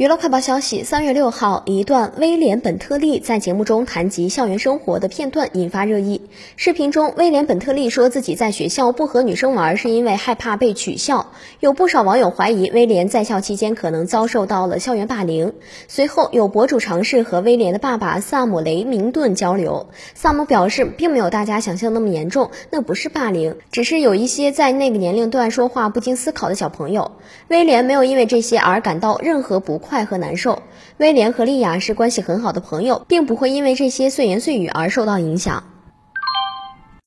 娱乐快报消息：三月六号，一段威廉·本特利在节目中谈及校园生活的片段引发热议。视频中，威廉·本特利说自己在学校不和女生玩，是因为害怕被取笑。有不少网友怀疑威廉在校期间可能遭受到了校园霸凌。随后，有博主尝试和威廉的爸爸萨姆·雷明顿交流，萨姆表示并没有大家想象那么严重，那不是霸凌，只是有一些在那个年龄段说话不经思考的小朋友。威廉没有因为这些而感到任何不快。快和难受，威廉和莉亚是关系很好的朋友，并不会因为这些碎言碎语而受到影响。